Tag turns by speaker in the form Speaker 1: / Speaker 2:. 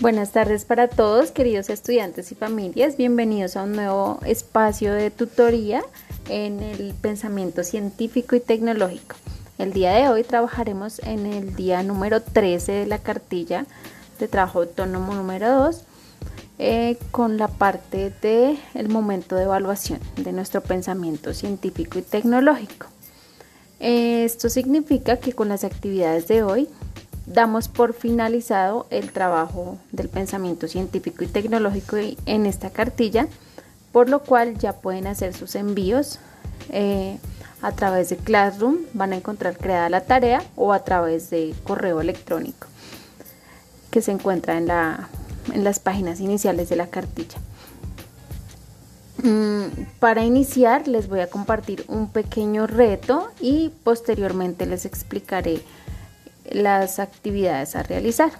Speaker 1: Buenas tardes para todos, queridos estudiantes y familias. Bienvenidos a un nuevo espacio de tutoría en el pensamiento científico y tecnológico. El día de hoy trabajaremos en el día número 13 de la cartilla de trabajo autónomo número 2 eh, con la parte del el momento de evaluación de nuestro pensamiento científico y tecnológico. Esto significa que con las actividades de hoy damos por finalizado el trabajo del pensamiento científico y tecnológico en esta cartilla, por lo cual ya pueden hacer sus envíos eh, a través de Classroom, van a encontrar creada la tarea o a través de correo electrónico que se encuentra en, la, en las páginas iniciales de la cartilla. Mm, para iniciar les voy a compartir un pequeño reto y posteriormente les explicaré las actividades a realizar.